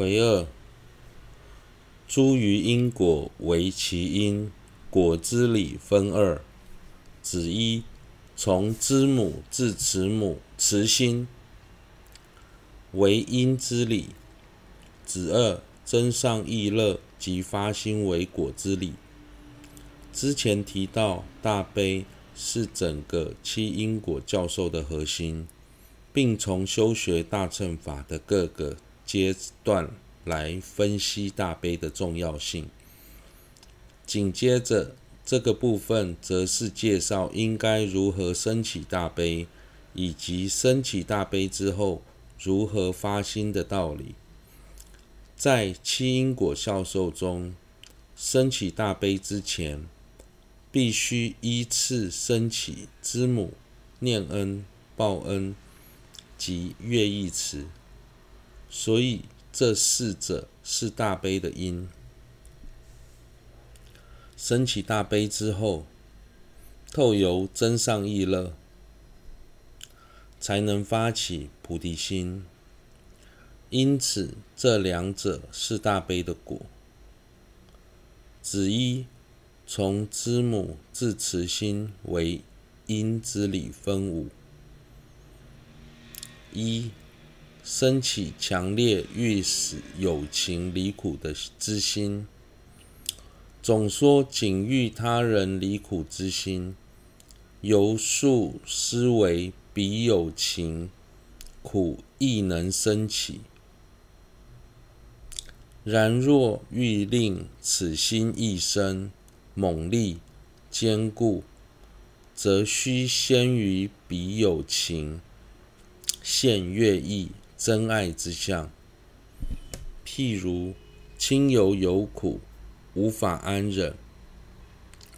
癸二，诸余因果为其因，果之理分二。子一，从知母至慈母慈心为因之理。子二，增上意乐及发心为果之理。之前提到，大悲是整个七因果教授的核心，并从修学大乘法的各个阶段来分析大悲的重要性。紧接着这个部分，则是介绍应该如何升起大悲，以及升起大悲之后如何发心的道理。在七因果教授中，升起大悲之前，必须依次升起知母、念恩、报恩及乐意词，所以这四者是大悲的因。升起大悲之后，透由增上意乐，才能发起菩提心。因此，这两者是大悲的果。子一。从知母至慈心为因之理分五：一、升起强烈欲使有情离苦的之心。总说仅欲他人离苦之心，由数思维彼有情苦亦能生起。然若欲令此心一生，猛力坚固，则须先于彼有情现乐意真爱之相。譬如亲友有苦，无法安忍；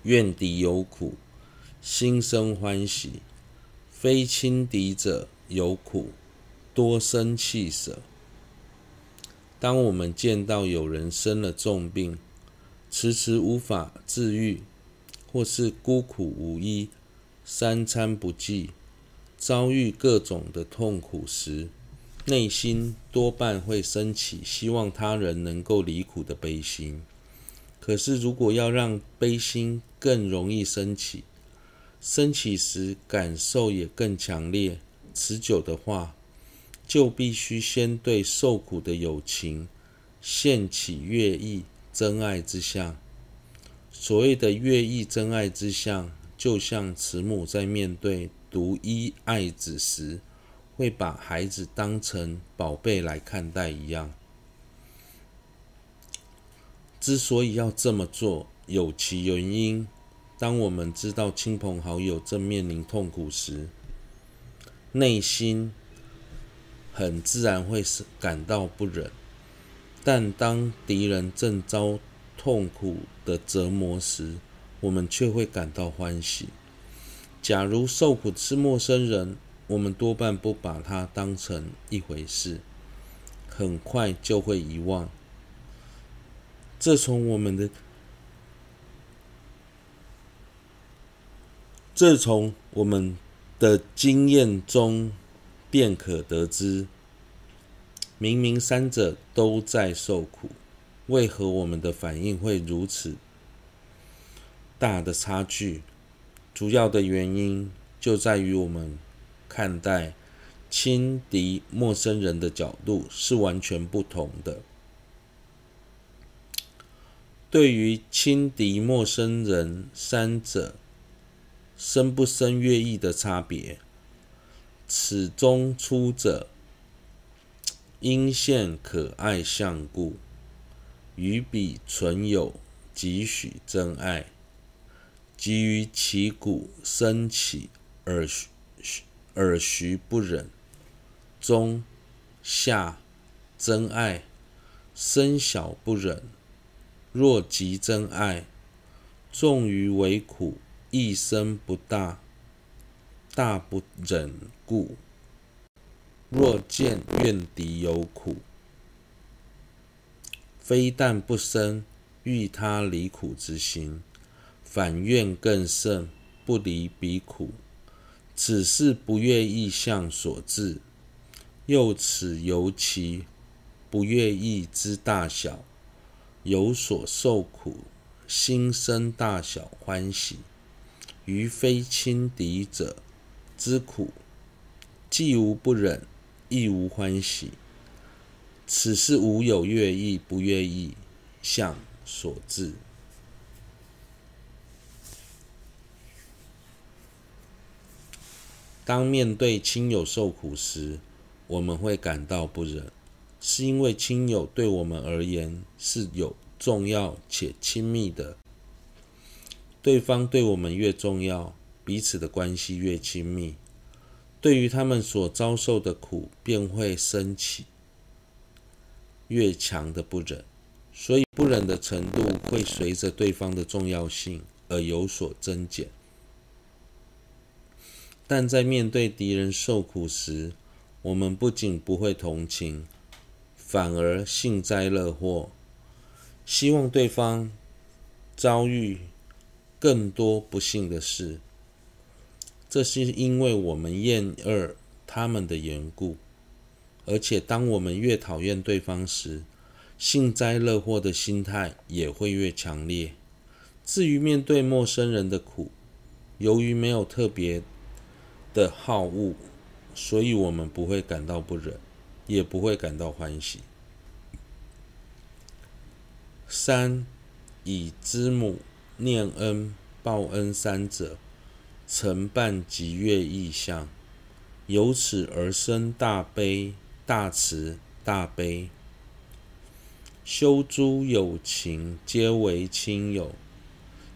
怨敌有苦，心生欢喜；非亲敌者有苦，多生弃舍。当我们见到有人生了重病，迟迟无法治愈，或是孤苦无依、三餐不继，遭遇各种的痛苦时，内心多半会升起希望他人能够离苦的悲心。可是，如果要让悲心更容易升起，升起时感受也更强烈、持久的话，就必须先对受苦的友情现起乐意。真爱之相，所谓的乐意真爱之相，就像慈母在面对独一爱子时，会把孩子当成宝贝来看待一样。之所以要这么做，有其原因。当我们知道亲朋好友正面临痛苦时，内心很自然会感到不忍。但当敌人正遭痛苦的折磨时，我们却会感到欢喜。假如受苦是陌生人，我们多半不把它当成一回事，很快就会遗忘。这从我们的，这从我们的经验中便可得知。明明三者都在受苦，为何我们的反应会如此大的差距？主要的原因就在于我们看待亲敌陌生人的角度是完全不同的。对于亲敌陌生人三者生不生乐意的差别，此中出者。因现可爱相故，与彼存有几许真爱，即于其骨生起而尔徐不忍，中下真爱生小不忍。若极真爱，重于为苦，一生不大，大不忍故。若见怨敌有苦，非但不生欲他离苦之心，反怨更甚，不离彼苦。此是不愿意相所致。又此由其不愿意之大小，有所受苦，心生大小欢喜；于非亲敌者之苦，既无不忍，亦无欢喜。此是无有愿意不愿意相所致。当面对亲友受苦时，我们会感到不忍，是因为亲友对我们而言是有重要且亲密的。对方对我们越重要，彼此的关系越亲密，对于他们所遭受的苦，便会升起越强的不忍。所以，不忍的程度会随着对方的重要性而有所增减。但在面对敌人受苦时，我们不仅不会同情，反而幸灾乐祸，希望对方遭遇更多不幸的事。这是因为我们厌恶他们的缘故。而且，当我们越讨厌对方时，幸灾乐祸的心态也会越强烈。至于面对陌生人的苦，由于没有特别的好恶，所以我们不会感到不忍，也不会感到欢喜。三，以知母、念恩、报恩三者，承办极乐意相，由此而生大悲、大慈、大悲。修诸有情，皆为亲友，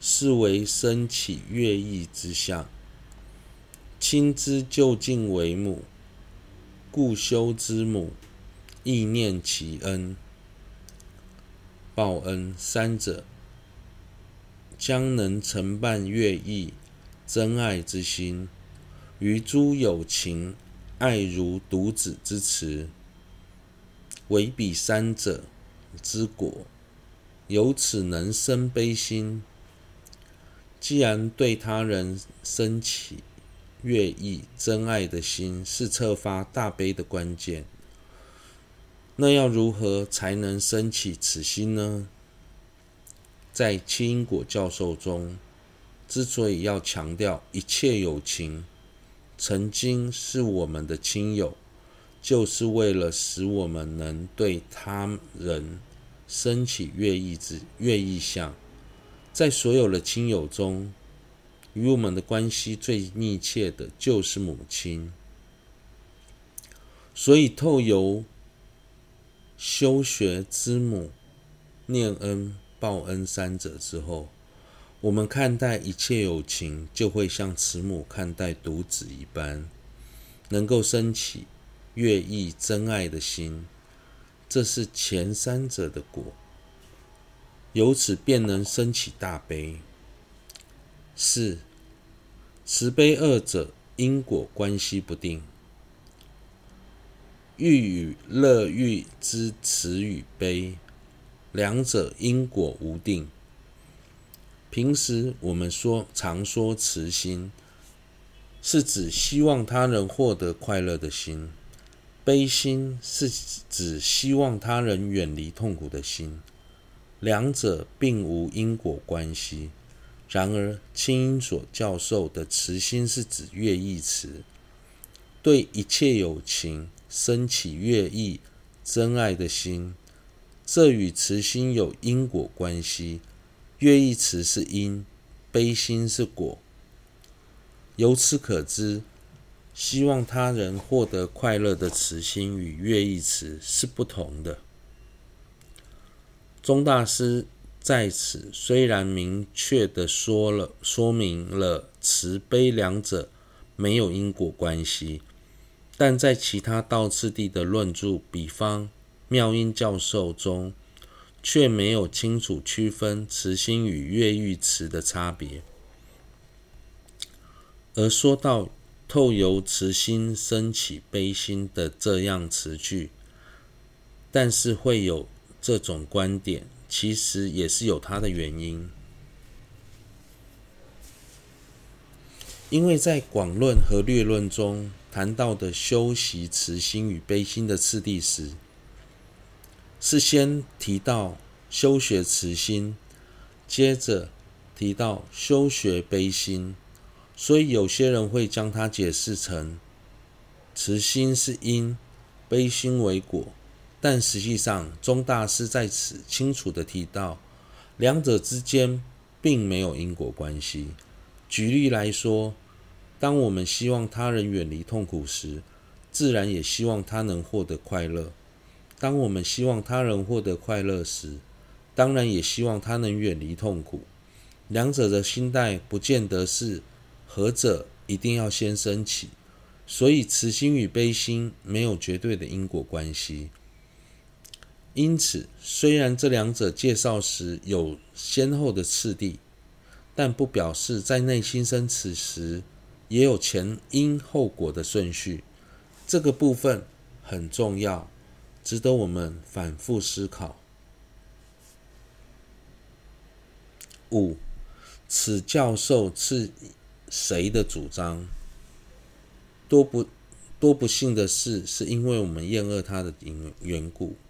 是为生起乐意之相。亲之究竟为母，故修之母，亦念其恩。报恩三者，将能承办乐意真爱之心，于诸有情爱如独子之慈，为彼三者之果，由此能生悲心。既然对他人生起乐意真爱的心是策发大悲的关键，那要如何才能升起此心呢？在七因果教授中，之所以要强调一切有情曾经是我们的亲友，就是为了使我们能对他人升起乐意之乐意相。在所有的亲友中，与我们的关系最密切的就是母亲，所以透由修学之母、念恩、报恩三者之后，我们看待一切有情，就会像慈母看待独子一般，能够升起乐意真爱的心，这是前三者的果，由此便能生起大悲。四。慈悲二者因果关系不定，欲与乐欲之慈与悲，两者因果无定。平时我们说常说慈心，是指希望他人获得快乐的心；悲心是指希望他人远离痛苦的心。两者并无因果关系。然而，清音所教授的慈心是指乐意慈，对一切有情生起乐意真爱的心，这与慈心有因果关系。乐意慈是因，悲心是果。由此可知，希望他人获得快乐的慈心与乐意慈是不同的。宗大师。在此虽然明确的说了，说明了慈悲两者没有因果关系，但在其他道次第的论著，比方妙音教授中，却没有清楚区分慈心与越狱慈的差别。而说到透由慈心生起悲心的这样词句，但是会有这种观点。其实也是有它的原因，因为在广论和略论中谈到的修习慈心与悲心的次第时，是先提到修学慈心，接着提到修学悲心，所以有些人会将它解释成慈心是因，悲心为果。但实际上，宗大师在此清楚地提到，两者之间并没有因果关系。举例来说，当我们希望他人远离痛苦时，自然也希望他能获得快乐。当我们希望他人获得快乐时，当然也希望他能远离痛苦。两者的心态不见得是何者一定要先升起，所以慈心与悲心没有绝对的因果关系。因此，虽然这两者介绍时有先后的次第，但不表示在内心生此时也有前因后果的顺序。这个部分很重要。值得我们反复思考。五，此教授是谁的主张？多不多不幸的事，是因为我们厌恶他的缘缘故，